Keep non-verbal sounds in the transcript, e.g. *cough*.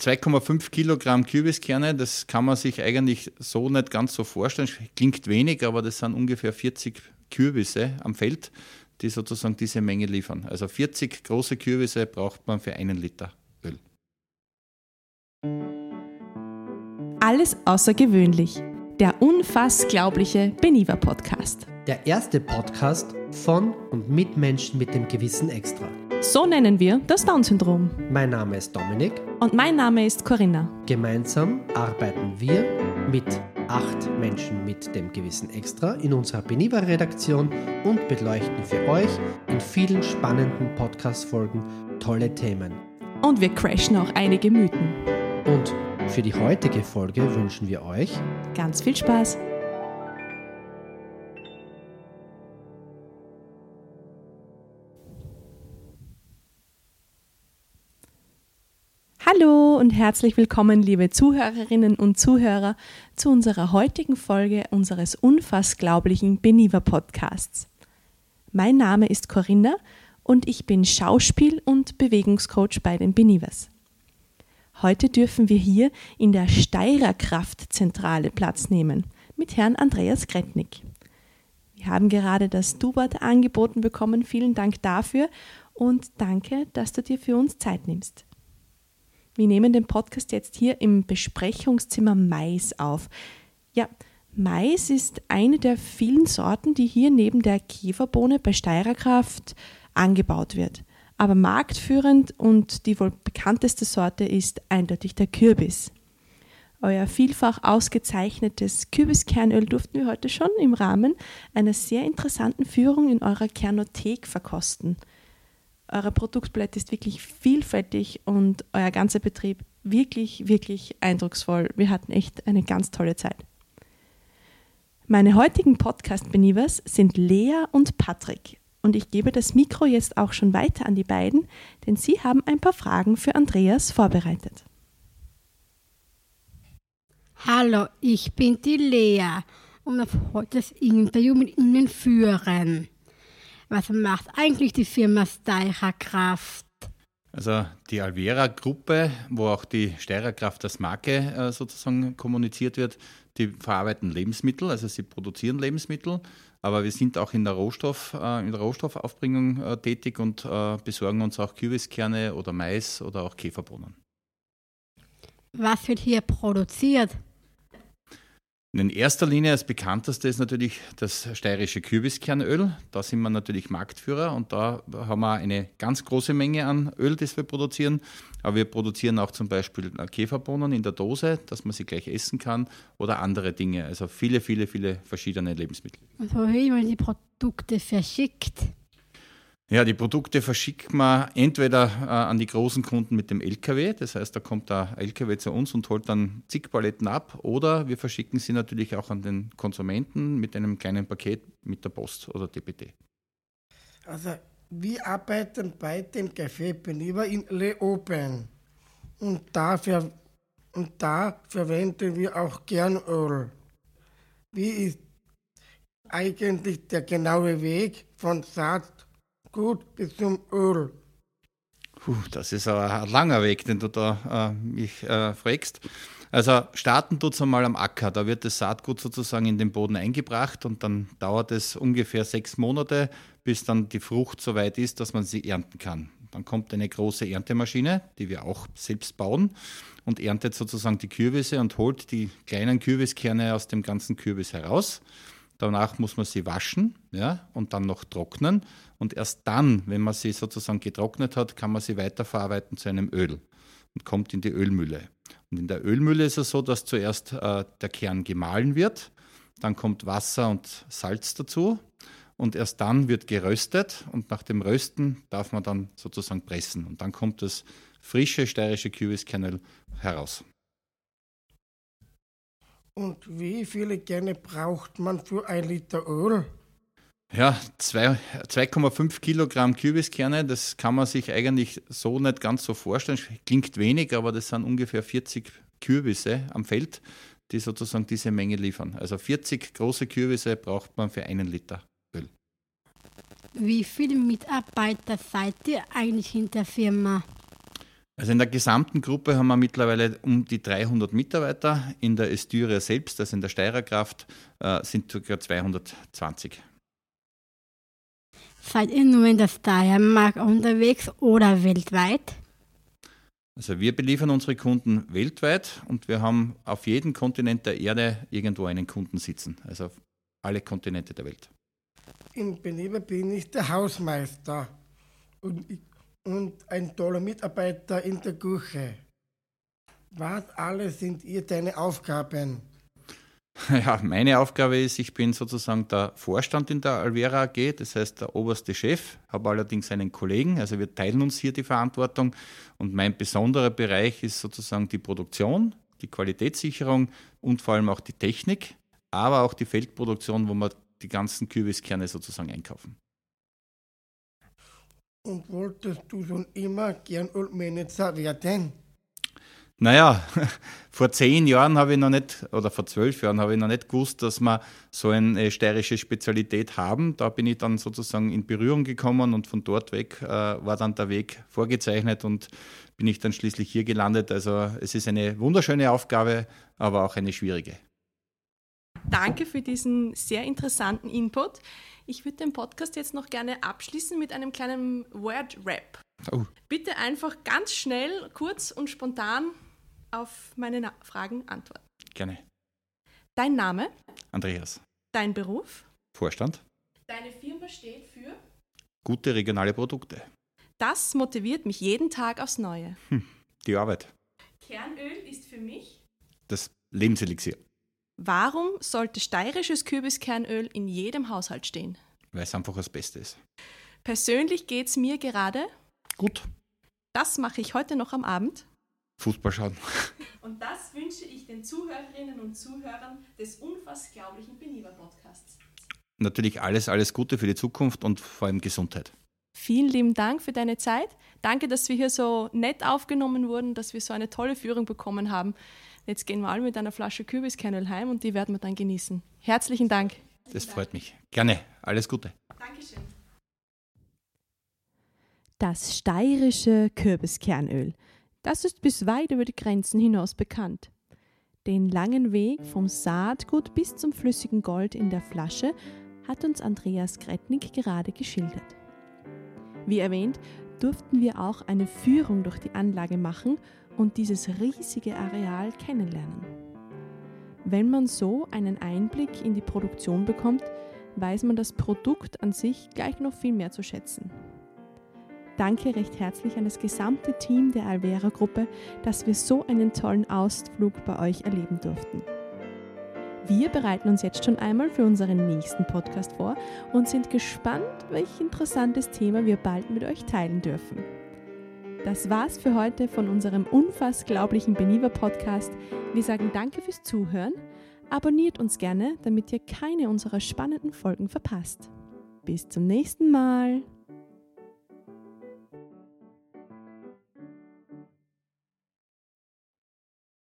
2,5 Kilogramm Kürbiskerne, das kann man sich eigentlich so nicht ganz so vorstellen. Klingt wenig, aber das sind ungefähr 40 Kürbisse am Feld, die sozusagen diese Menge liefern. Also 40 große Kürbisse braucht man für einen Liter Öl. Alles außergewöhnlich. Der unfassglaubliche Beniva Podcast. Der erste Podcast von und mit Menschen mit dem Gewissen Extra. So nennen wir das Down-Syndrom. Mein Name ist Dominik. Und mein Name ist Corinna. Gemeinsam arbeiten wir mit acht Menschen mit dem Gewissen Extra in unserer Beniva-Redaktion und beleuchten für euch in vielen spannenden Podcast-Folgen tolle Themen. Und wir crashen auch einige Mythen. Und für die heutige Folge wünschen wir euch ganz viel Spaß. Und herzlich willkommen, liebe Zuhörerinnen und Zuhörer, zu unserer heutigen Folge unseres unfassglaublichen Beniva Podcasts. Mein Name ist Corinna und ich bin Schauspiel- und Bewegungscoach bei den Benivas. Heute dürfen wir hier in der Steirer Kraftzentrale Platz nehmen mit Herrn Andreas Gretnik. Wir haben gerade das Du-Wort angeboten bekommen. Vielen Dank dafür und danke, dass du dir für uns Zeit nimmst. Wir nehmen den Podcast jetzt hier im Besprechungszimmer Mais auf. Ja, Mais ist eine der vielen Sorten, die hier neben der Käferbohne bei Steirerkraft angebaut wird. Aber marktführend und die wohl bekannteste Sorte ist eindeutig der Kürbis. Euer vielfach ausgezeichnetes Kürbiskernöl durften wir heute schon im Rahmen einer sehr interessanten Führung in eurer Kernothek verkosten. Eure Produktpalette ist wirklich vielfältig und euer ganzer Betrieb wirklich, wirklich eindrucksvoll. Wir hatten echt eine ganz tolle Zeit. Meine heutigen Podcast-Benievers sind Lea und Patrick. Und ich gebe das Mikro jetzt auch schon weiter an die beiden, denn sie haben ein paar Fragen für Andreas vorbereitet. Hallo, ich bin die Lea und ich heute das Interview mit Ihnen führen. Was macht eigentlich die Firma Steirer Kraft? Also die Alvera-Gruppe, wo auch die Steirer Kraft als Marke äh, sozusagen kommuniziert wird, die verarbeiten Lebensmittel, also sie produzieren Lebensmittel, aber wir sind auch in der, Rohstoff, äh, in der Rohstoffaufbringung äh, tätig und äh, besorgen uns auch Kürbiskerne oder Mais oder auch Käferbohnen. Was wird hier produziert? In erster Linie als bekannteste ist natürlich das steirische Kürbiskernöl. Da sind wir natürlich Marktführer und da haben wir eine ganz große Menge an Öl, das wir produzieren. Aber wir produzieren auch zum Beispiel Käferbohnen in der Dose, dass man sie gleich essen kann oder andere Dinge. Also viele, viele, viele verschiedene Lebensmittel. Und wohin werden die Produkte verschickt? Ja, die Produkte verschickt man entweder äh, an die großen Kunden mit dem LKW, das heißt, da kommt der LKW zu uns und holt dann zig Paletten ab, oder wir verschicken sie natürlich auch an den Konsumenten mit einem kleinen Paket mit der Post oder DPT. Also, wir arbeiten bei dem Café Beniva in Leoben und dafür und da verwenden wir auch gern Öl. Wie ist eigentlich der genaue Weg von Saat gut bis zum Öl. Puh, das ist aber ein langer Weg, den du da äh, mich äh, fragst. Also starten tut es einmal am Acker. Da wird das Saatgut sozusagen in den Boden eingebracht und dann dauert es ungefähr sechs Monate, bis dann die Frucht so weit ist, dass man sie ernten kann. Dann kommt eine große Erntemaschine, die wir auch selbst bauen und erntet sozusagen die Kürbisse und holt die kleinen Kürbiskerne aus dem ganzen Kürbis heraus. Danach muss man sie waschen ja, und dann noch trocknen. Und erst dann, wenn man sie sozusagen getrocknet hat, kann man sie weiterverarbeiten zu einem Öl und kommt in die Ölmühle. Und in der Ölmühle ist es so, dass zuerst äh, der Kern gemahlen wird, dann kommt Wasser und Salz dazu und erst dann wird geröstet und nach dem Rösten darf man dann sozusagen pressen und dann kommt das frische steirische Kürbiskernöl heraus. Und wie viele Kerne braucht man für ein Liter Öl? Ja, 2,5 Kilogramm Kürbiskerne, das kann man sich eigentlich so nicht ganz so vorstellen. Klingt wenig, aber das sind ungefähr 40 Kürbisse am Feld, die sozusagen diese Menge liefern. Also 40 große Kürbisse braucht man für einen Liter Öl. Wie viele Mitarbeiter seid ihr eigentlich in der Firma? Also in der gesamten Gruppe haben wir mittlerweile um die 300 Mitarbeiter. In der Estyria selbst, also in der Steirerkraft, äh, sind ca. 220. Seid ihr nur in der Steiermark unterwegs oder weltweit? Also wir beliefern unsere Kunden weltweit und wir haben auf jedem Kontinent der Erde irgendwo einen Kunden sitzen. Also auf alle Kontinente der Welt. Im Beneber bin ich der Hausmeister und, ich, und ein toller Mitarbeiter in der Küche. Was alles sind ihr deine Aufgaben? *laughs* Ja, meine Aufgabe ist, ich bin sozusagen der Vorstand in der Alvera AG, das heißt der oberste Chef, habe allerdings einen Kollegen, also wir teilen uns hier die Verantwortung und mein besonderer Bereich ist sozusagen die Produktion, die Qualitätssicherung und vor allem auch die Technik, aber auch die Feldproduktion, wo wir die ganzen Kürbiskerne sozusagen einkaufen. Und wolltest du schon immer gern Manager werden? Naja, *laughs* vor zehn Jahren habe ich noch nicht, oder vor zwölf Jahren habe ich noch nicht gewusst, dass wir so eine steirische Spezialität haben. Da bin ich dann sozusagen in Berührung gekommen und von dort weg äh, war dann der Weg vorgezeichnet und bin ich dann schließlich hier gelandet. Also es ist eine wunderschöne Aufgabe, aber auch eine schwierige. Danke für diesen sehr interessanten Input. Ich würde den Podcast jetzt noch gerne abschließen mit einem kleinen Word-Rap. Oh. Bitte einfach ganz schnell, kurz und spontan auf meine Na Fragen antworten. Gerne. Dein Name? Andreas. Dein Beruf? Vorstand. Deine Firma steht für? Gute regionale Produkte. Das motiviert mich jeden Tag aufs Neue. Hm, die Arbeit. Kernöl ist für mich? Das Lebenselixier. Warum sollte steirisches Kürbiskernöl in jedem Haushalt stehen? Weil es einfach das Beste ist. Persönlich geht es mir gerade? Gut. Das mache ich heute noch am Abend? Fußball schauen. *laughs* Und das wünsche ich den Zuhörerinnen und Zuhörern des unfassglaublichen Beniva Podcasts. Natürlich alles, alles Gute für die Zukunft und vor allem Gesundheit. Vielen lieben Dank für deine Zeit. Danke, dass wir hier so nett aufgenommen wurden, dass wir so eine tolle Führung bekommen haben. Jetzt gehen wir alle mit einer Flasche Kürbiskernöl heim und die werden wir dann genießen. Herzlichen Dank. Das freut mich. Gerne. Alles Gute. Dankeschön. Das steirische Kürbiskernöl. Das ist bis weit über die Grenzen hinaus bekannt. Den langen Weg vom Saatgut bis zum flüssigen Gold in der Flasche hat uns Andreas Gretnik gerade geschildert. Wie erwähnt, durften wir auch eine Führung durch die Anlage machen und dieses riesige Areal kennenlernen. Wenn man so einen Einblick in die Produktion bekommt, weiß man das Produkt an sich gleich noch viel mehr zu schätzen. Danke recht herzlich an das gesamte Team der Alvera Gruppe, dass wir so einen tollen Ausflug bei euch erleben durften. Wir bereiten uns jetzt schon einmal für unseren nächsten Podcast vor und sind gespannt, welch interessantes Thema wir bald mit euch teilen dürfen. Das war's für heute von unserem unfassglaublichen Beniva Podcast. Wir sagen Danke fürs Zuhören. Abonniert uns gerne, damit ihr keine unserer spannenden Folgen verpasst. Bis zum nächsten Mal.